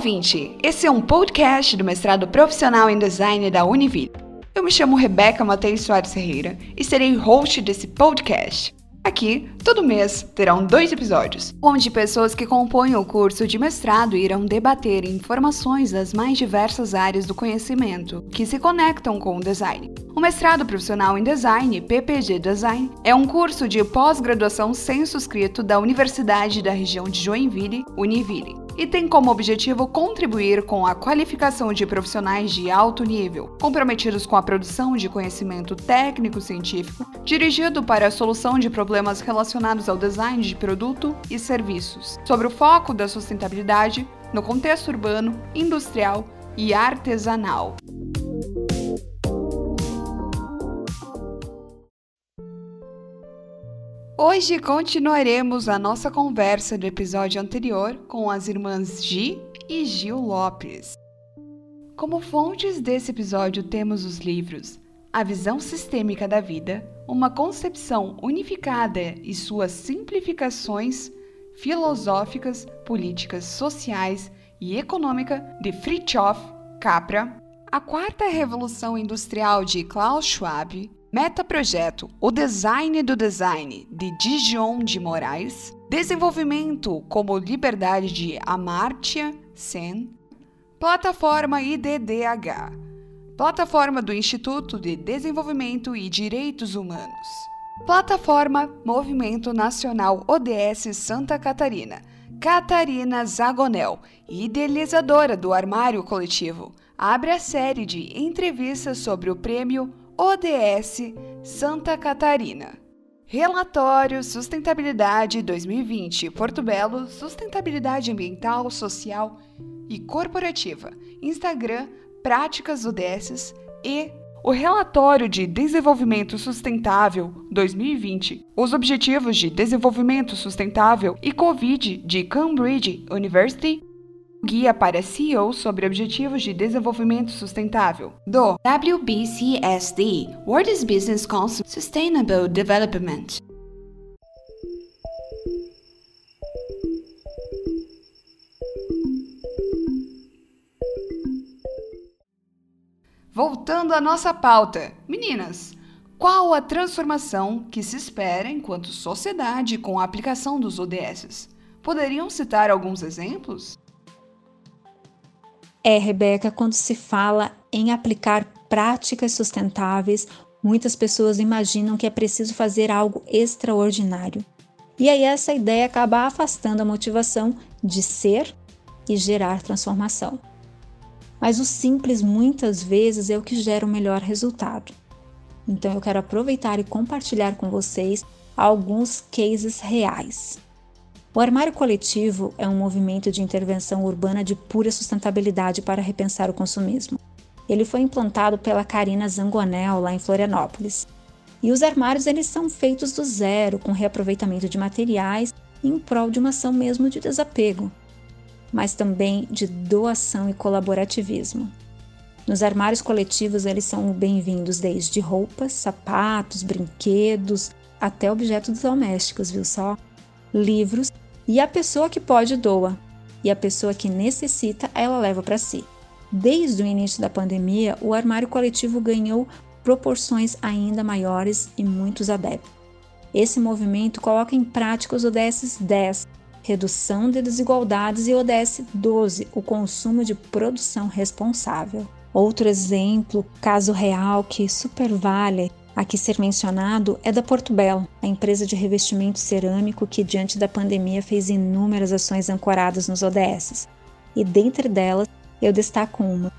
ouvinte! Esse é um podcast do mestrado profissional em design da Univille. Eu me chamo Rebeca Matheus Soares Ferreira e serei host desse podcast. Aqui, todo mês, terão dois episódios, onde pessoas que compõem o curso de mestrado irão debater informações das mais diversas áreas do conhecimento que se conectam com o design. O mestrado profissional em design, PPG Design, é um curso de pós-graduação censo-escrito da Universidade da região de Joinville, Univille e tem como objetivo contribuir com a qualificação de profissionais de alto nível, comprometidos com a produção de conhecimento técnico-científico, dirigido para a solução de problemas relacionados ao design de produto e serviços, sobre o foco da sustentabilidade no contexto urbano, industrial e artesanal. Hoje continuaremos a nossa conversa do episódio anterior com as irmãs Gi e Gil Lopes. Como fontes desse episódio temos os livros A Visão Sistêmica da Vida, uma concepção unificada e suas simplificações filosóficas, políticas, sociais e econômica de Fritjof Capra, A Quarta Revolução Industrial de Klaus Schwab, Metaprojeto O Design do Design, de Dijon de Moraes. Desenvolvimento como Liberdade de Amartya Sen. Plataforma IDDH. Plataforma do Instituto de Desenvolvimento e Direitos Humanos. Plataforma Movimento Nacional ODS Santa Catarina. Catarina Zagonel, idealizadora do Armário Coletivo, abre a série de entrevistas sobre o prêmio ODS Santa Catarina. Relatório Sustentabilidade 2020 Porto Belo Sustentabilidade Ambiental, Social e Corporativa. Instagram Práticas ODS e o Relatório de Desenvolvimento Sustentável 2020, os Objetivos de Desenvolvimento Sustentável e Covid de Cambridge University Guia para CEO sobre Objetivos de Desenvolvimento Sustentável, do WBCSD World Business Council Sustainable Development. Voltando à nossa pauta, meninas, qual a transformação que se espera enquanto sociedade com a aplicação dos ODS? Poderiam citar alguns exemplos? É, Rebeca, quando se fala em aplicar práticas sustentáveis, muitas pessoas imaginam que é preciso fazer algo extraordinário. E aí essa ideia acaba afastando a motivação de ser e gerar transformação. Mas o simples muitas vezes é o que gera o melhor resultado. Então eu quero aproveitar e compartilhar com vocês alguns cases reais. O armário coletivo é um movimento de intervenção urbana de pura sustentabilidade para repensar o consumismo. Ele foi implantado pela Karina Zangonel lá em Florianópolis. E os armários eles são feitos do zero, com reaproveitamento de materiais em prol de uma ação mesmo de desapego, mas também de doação e colaborativismo. Nos armários coletivos eles são bem-vindos desde roupas, sapatos, brinquedos, até objetos domésticos, viu só? livros e a pessoa que pode doa e a pessoa que necessita ela leva para si. Desde o início da pandemia, o armário coletivo ganhou proporções ainda maiores e muitos adeptos. Esse movimento coloca em prática os ODS 10, redução de desigualdades, e ODS 12, o consumo de produção responsável. Outro exemplo, caso real que super vale, Aqui ser mencionado é da Porto Belo, a empresa de revestimento cerâmico que, diante da pandemia, fez inúmeras ações ancoradas nos ODS. E dentre delas, eu destaco uma.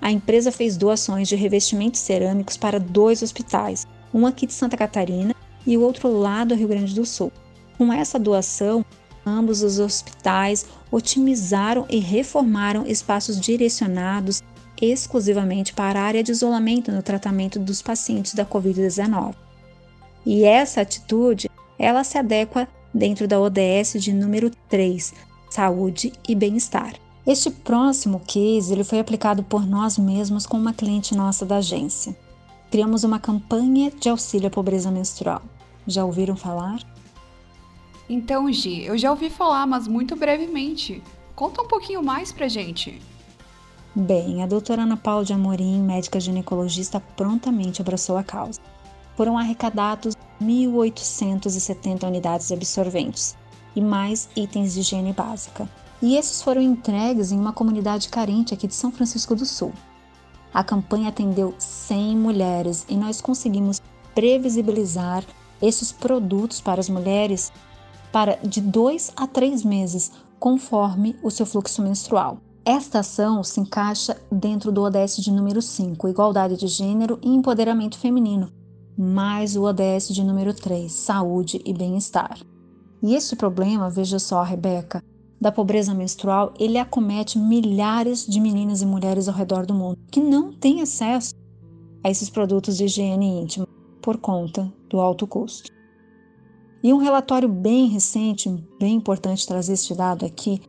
A empresa fez doações de revestimentos cerâmicos para dois hospitais, um aqui de Santa Catarina e o outro lá do Rio Grande do Sul. Com essa doação, ambos os hospitais otimizaram e reformaram espaços direcionados exclusivamente para a área de isolamento no tratamento dos pacientes da COVID-19. E essa atitude, ela se adequa dentro da ODS de número 3, Saúde e Bem-Estar. Este próximo case ele foi aplicado por nós mesmos com uma cliente nossa da agência. Criamos uma campanha de auxílio à pobreza menstrual. Já ouviram falar? Então, Gi, eu já ouvi falar, mas muito brevemente. Conta um pouquinho mais pra gente. Bem, a doutora Ana Paula de Amorim, médica ginecologista, prontamente abraçou a causa. Foram arrecadados 1.870 unidades absorventes e mais itens de higiene básica. E esses foram entregues em uma comunidade carente aqui de São Francisco do Sul. A campanha atendeu 100 mulheres e nós conseguimos previsibilizar esses produtos para as mulheres para de dois a três meses, conforme o seu fluxo menstrual. Esta ação se encaixa dentro do ODS de número 5, Igualdade de Gênero e Empoderamento Feminino, mais o ODS de número 3, Saúde e Bem-Estar. E este problema, veja só, Rebeca, da pobreza menstrual, ele acomete milhares de meninas e mulheres ao redor do mundo que não têm acesso a esses produtos de higiene íntima por conta do alto custo. E um relatório bem recente, bem importante trazer este dado aqui,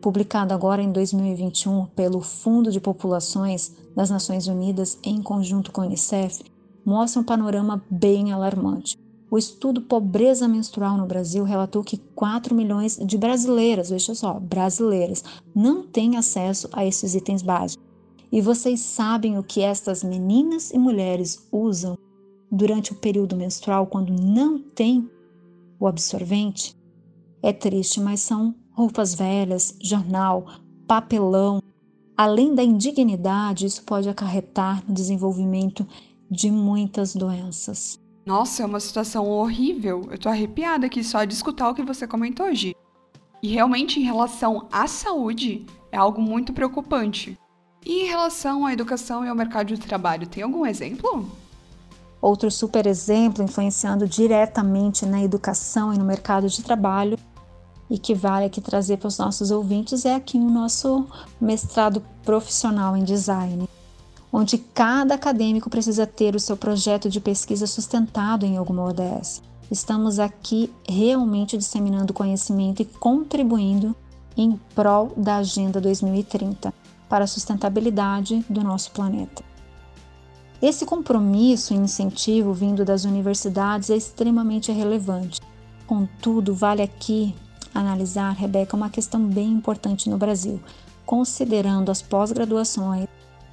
publicado agora em 2021 pelo Fundo de Populações das Nações Unidas em conjunto com a Unicef, mostra um panorama bem alarmante. O estudo Pobreza Menstrual no Brasil relatou que 4 milhões de brasileiras, veja só, brasileiras, não têm acesso a esses itens básicos. E vocês sabem o que estas meninas e mulheres usam durante o período menstrual quando não tem o absorvente? É triste, mas são roupas velhas, jornal, papelão. Além da indignidade, isso pode acarretar no desenvolvimento de muitas doenças. Nossa, é uma situação horrível. Eu tô arrepiada aqui só de escutar o que você comentou, Gi. E realmente, em relação à saúde, é algo muito preocupante. E em relação à educação e ao mercado de trabalho, tem algum exemplo? Outro super exemplo influenciando diretamente na educação e no mercado de trabalho e que vale aqui trazer para os nossos ouvintes é aqui o nosso mestrado profissional em design, onde cada acadêmico precisa ter o seu projeto de pesquisa sustentado em alguma ODS. Estamos aqui realmente disseminando conhecimento e contribuindo em prol da Agenda 2030 para a sustentabilidade do nosso planeta. Esse compromisso e incentivo vindo das universidades é extremamente relevante. Contudo, vale aqui analisar, Rebeca, uma questão bem importante no Brasil, considerando as pós-graduações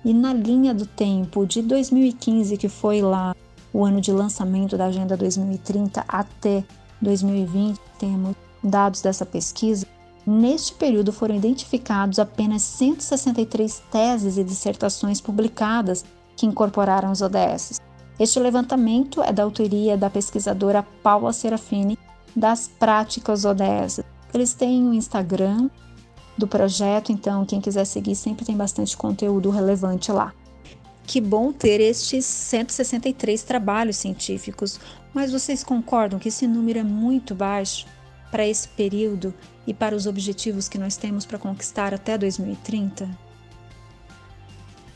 e na linha do tempo de 2015, que foi lá o ano de lançamento da Agenda 2030, até 2020, temos dados dessa pesquisa. Neste período foram identificados apenas 163 teses e dissertações publicadas que incorporaram os ODS. Este levantamento é da autoria da pesquisadora Paula Serafini das práticas ODS. Eles têm um Instagram do projeto, então quem quiser seguir sempre tem bastante conteúdo relevante lá. Que bom ter estes 163 trabalhos científicos, mas vocês concordam que esse número é muito baixo para esse período e para os objetivos que nós temos para conquistar até 2030?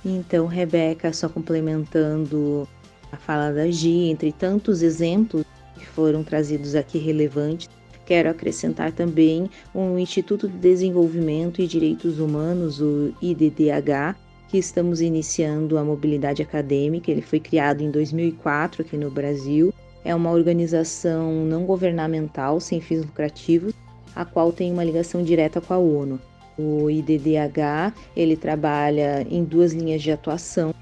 Então, Rebeca, só complementando a fala da Gi, entre tantos exemplos que foram trazidos aqui relevantes, Quero acrescentar também o Instituto de Desenvolvimento e Direitos Humanos, o IDDH, que estamos iniciando a mobilidade acadêmica. Ele foi criado em 2004 aqui no Brasil. É uma organização não governamental sem fins lucrativos, a qual tem uma ligação direta com a ONU. O IDDH, ele trabalha em duas linhas de atuação,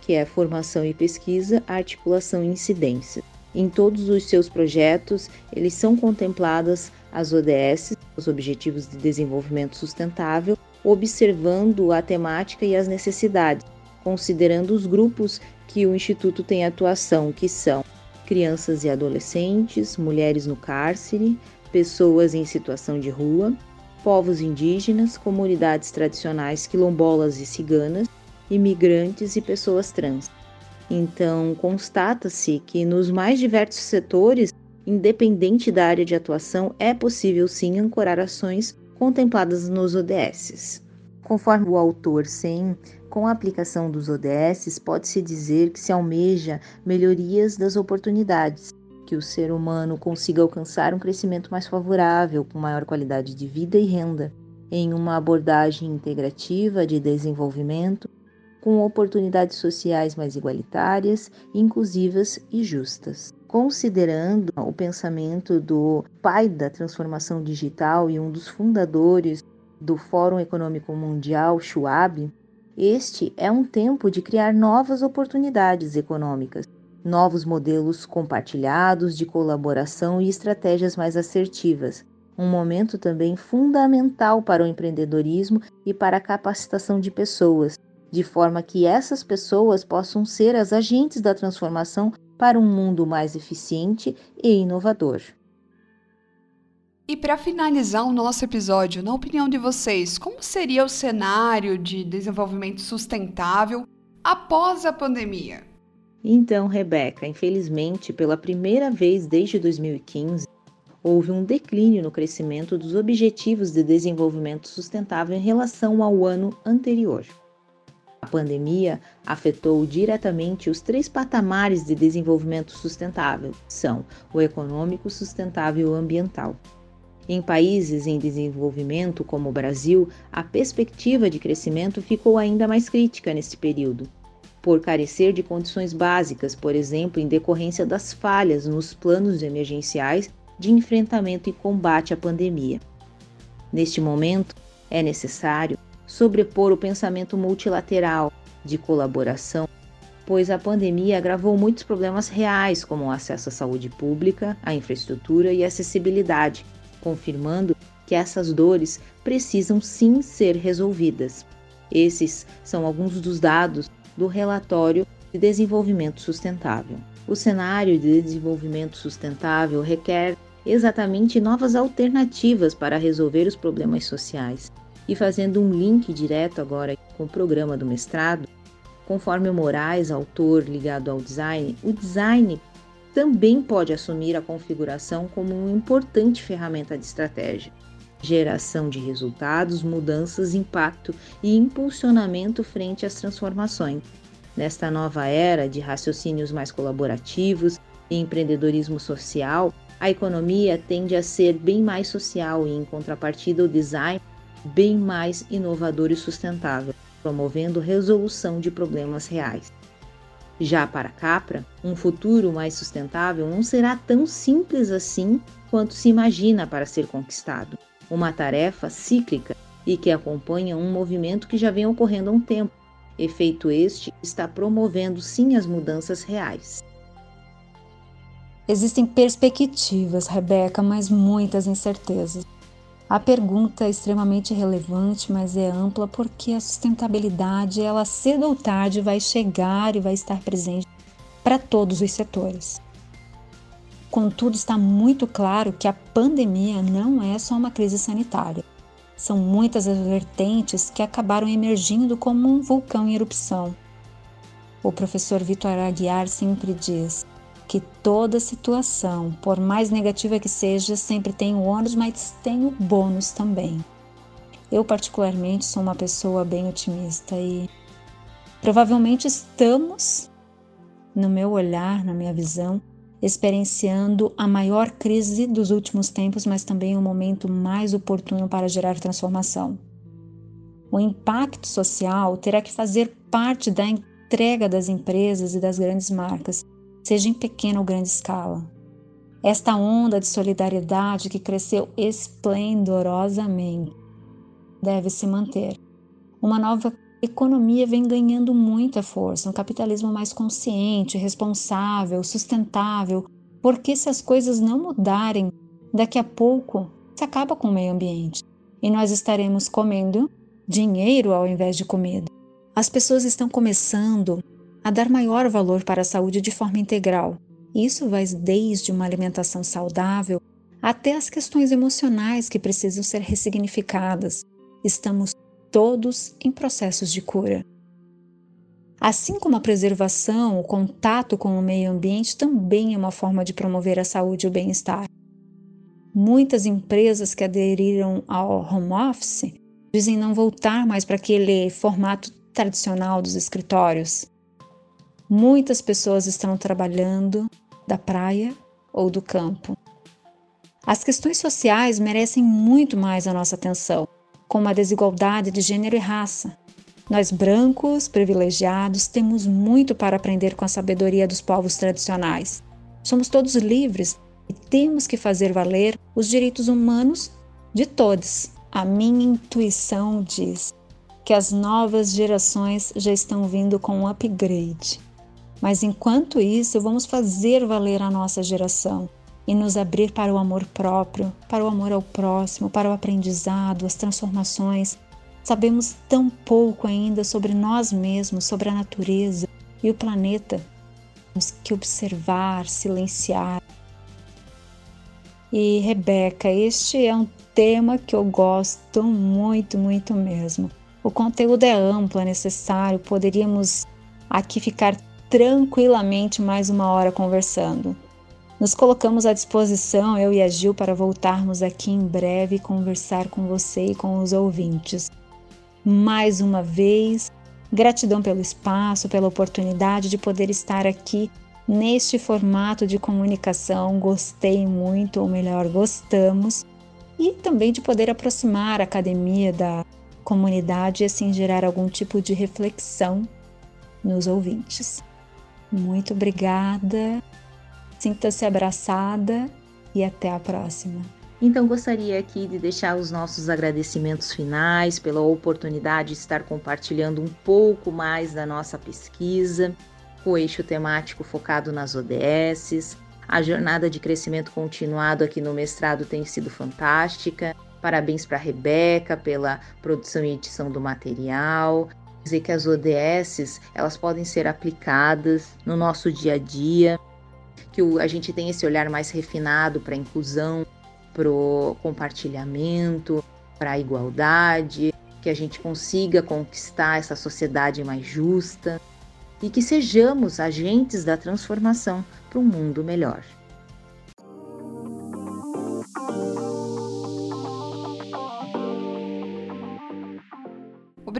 que é formação e pesquisa, articulação e incidência. Em todos os seus projetos, eles são contempladas as ODS, os Objetivos de Desenvolvimento Sustentável, observando a temática e as necessidades, considerando os grupos que o Instituto tem atuação, que são crianças e adolescentes, mulheres no cárcere, pessoas em situação de rua, povos indígenas, comunidades tradicionais quilombolas e ciganas, imigrantes e pessoas trans. Então, constata-se que nos mais diversos setores, independente da área de atuação, é possível sim ancorar ações contempladas nos ODSs. Conforme o autor SEM, com a aplicação dos ODSs, pode-se dizer que se almeja melhorias das oportunidades, que o ser humano consiga alcançar um crescimento mais favorável, com maior qualidade de vida e renda, em uma abordagem integrativa de desenvolvimento com oportunidades sociais mais igualitárias, inclusivas e justas. Considerando o pensamento do pai da transformação digital e um dos fundadores do Fórum Econômico Mundial, Schwab, este é um tempo de criar novas oportunidades econômicas, novos modelos compartilhados de colaboração e estratégias mais assertivas. Um momento também fundamental para o empreendedorismo e para a capacitação de pessoas, de forma que essas pessoas possam ser as agentes da transformação para um mundo mais eficiente e inovador. E para finalizar o nosso episódio, na opinião de vocês, como seria o cenário de desenvolvimento sustentável após a pandemia? Então, Rebeca, infelizmente, pela primeira vez desde 2015, houve um declínio no crescimento dos Objetivos de Desenvolvimento Sustentável em relação ao ano anterior. A pandemia afetou diretamente os três patamares de desenvolvimento sustentável, são o econômico, sustentável e o ambiental. Em países em desenvolvimento, como o Brasil, a perspectiva de crescimento ficou ainda mais crítica nesse período, por carecer de condições básicas, por exemplo, em decorrência das falhas nos planos emergenciais de enfrentamento e combate à pandemia. Neste momento, é necessário sobrepor o pensamento multilateral de colaboração, pois a pandemia agravou muitos problemas reais, como o acesso à saúde pública, à infraestrutura e acessibilidade, confirmando que essas dores precisam sim ser resolvidas. Esses são alguns dos dados do relatório de desenvolvimento sustentável. O cenário de desenvolvimento sustentável requer exatamente novas alternativas para resolver os problemas sociais. E fazendo um link direto agora com o programa do mestrado, conforme o Moraes, autor ligado ao design, o design também pode assumir a configuração como uma importante ferramenta de estratégia. Geração de resultados, mudanças, impacto e impulsionamento frente às transformações. Nesta nova era de raciocínios mais colaborativos e empreendedorismo social, a economia tende a ser bem mais social e, em contrapartida, o design bem mais inovador e sustentável, promovendo resolução de problemas reais. Já para Capra, um futuro mais sustentável não será tão simples assim quanto se imagina para ser conquistado. Uma tarefa cíclica e que acompanha um movimento que já vem ocorrendo há um tempo. Efeito este está promovendo sim as mudanças reais. Existem perspectivas, Rebeca, mas muitas incertezas. A pergunta é extremamente relevante, mas é ampla porque a sustentabilidade, ela cedo ou tarde vai chegar e vai estar presente para todos os setores. Contudo, está muito claro que a pandemia não é só uma crise sanitária. São muitas as vertentes que acabaram emergindo como um vulcão em erupção. O professor Vitor Aguiar sempre diz: que toda situação, por mais negativa que seja, sempre tem o ônus, mas tem o bônus também. Eu, particularmente, sou uma pessoa bem otimista e provavelmente estamos, no meu olhar, na minha visão, experienciando a maior crise dos últimos tempos, mas também o momento mais oportuno para gerar transformação. O impacto social terá que fazer parte da entrega das empresas e das grandes marcas seja em pequena ou grande escala. Esta onda de solidariedade que cresceu esplendorosamente deve se manter. Uma nova economia vem ganhando muita força, um capitalismo mais consciente, responsável, sustentável, porque se as coisas não mudarem, daqui a pouco se acaba com o meio ambiente e nós estaremos comendo dinheiro ao invés de comida. As pessoas estão começando a dar maior valor para a saúde de forma integral. Isso vai desde uma alimentação saudável até as questões emocionais que precisam ser ressignificadas. Estamos todos em processos de cura. Assim como a preservação, o contato com o meio ambiente também é uma forma de promover a saúde e o bem-estar. Muitas empresas que aderiram ao home office dizem não voltar mais para aquele formato tradicional dos escritórios. Muitas pessoas estão trabalhando da praia ou do campo. As questões sociais merecem muito mais a nossa atenção, como a desigualdade de gênero e raça. Nós, brancos, privilegiados, temos muito para aprender com a sabedoria dos povos tradicionais. Somos todos livres e temos que fazer valer os direitos humanos de todos, a minha intuição diz que as novas gerações já estão vindo com um upgrade. Mas enquanto isso, vamos fazer valer a nossa geração e nos abrir para o amor próprio, para o amor ao próximo, para o aprendizado, as transformações. Sabemos tão pouco ainda sobre nós mesmos, sobre a natureza e o planeta. Temos que observar, silenciar. E Rebeca, este é um tema que eu gosto muito, muito mesmo. O conteúdo é amplo, é necessário, poderíamos aqui ficar tranquilamente mais uma hora conversando. Nos colocamos à disposição, eu e a Gil, para voltarmos aqui em breve e conversar com você e com os ouvintes. Mais uma vez, gratidão pelo espaço, pela oportunidade de poder estar aqui neste formato de comunicação. Gostei muito, ou melhor, gostamos, e também de poder aproximar a academia da comunidade e assim gerar algum tipo de reflexão nos ouvintes. Muito obrigada, sinta-se abraçada e até a próxima. Então gostaria aqui de deixar os nossos agradecimentos finais pela oportunidade de estar compartilhando um pouco mais da nossa pesquisa, o eixo temático focado nas ODSs. A jornada de crescimento continuado aqui no mestrado tem sido fantástica. Parabéns para a Rebeca pela produção e edição do material. Dizer que as ODSs elas podem ser aplicadas no nosso dia a dia, que a gente tem esse olhar mais refinado para inclusão, para o compartilhamento, para a igualdade, que a gente consiga conquistar essa sociedade mais justa e que sejamos agentes da transformação para um mundo melhor.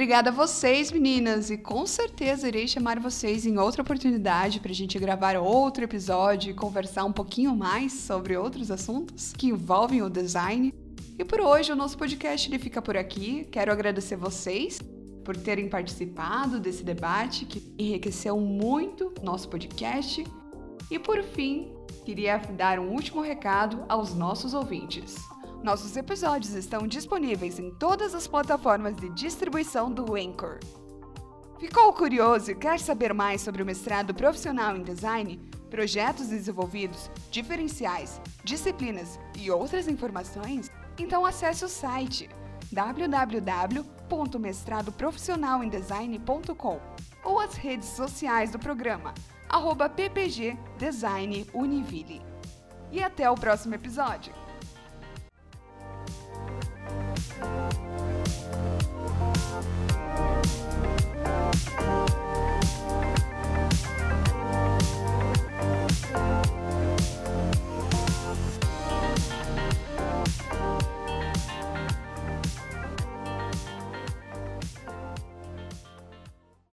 Obrigada a vocês, meninas, e com certeza irei chamar vocês em outra oportunidade para a gente gravar outro episódio e conversar um pouquinho mais sobre outros assuntos que envolvem o design. E por hoje o nosso podcast ele fica por aqui. Quero agradecer vocês por terem participado desse debate que enriqueceu muito nosso podcast. E por fim, queria dar um último recado aos nossos ouvintes. Nossos episódios estão disponíveis em todas as plataformas de distribuição do Anchor. Ficou curioso e quer saber mais sobre o mestrado profissional em design, projetos desenvolvidos, diferenciais, disciplinas e outras informações? Então acesse o site www.mestradoprofissionalemdesign.com ou as redes sociais do programa, arroba ppg Design Univille. E até o próximo episódio!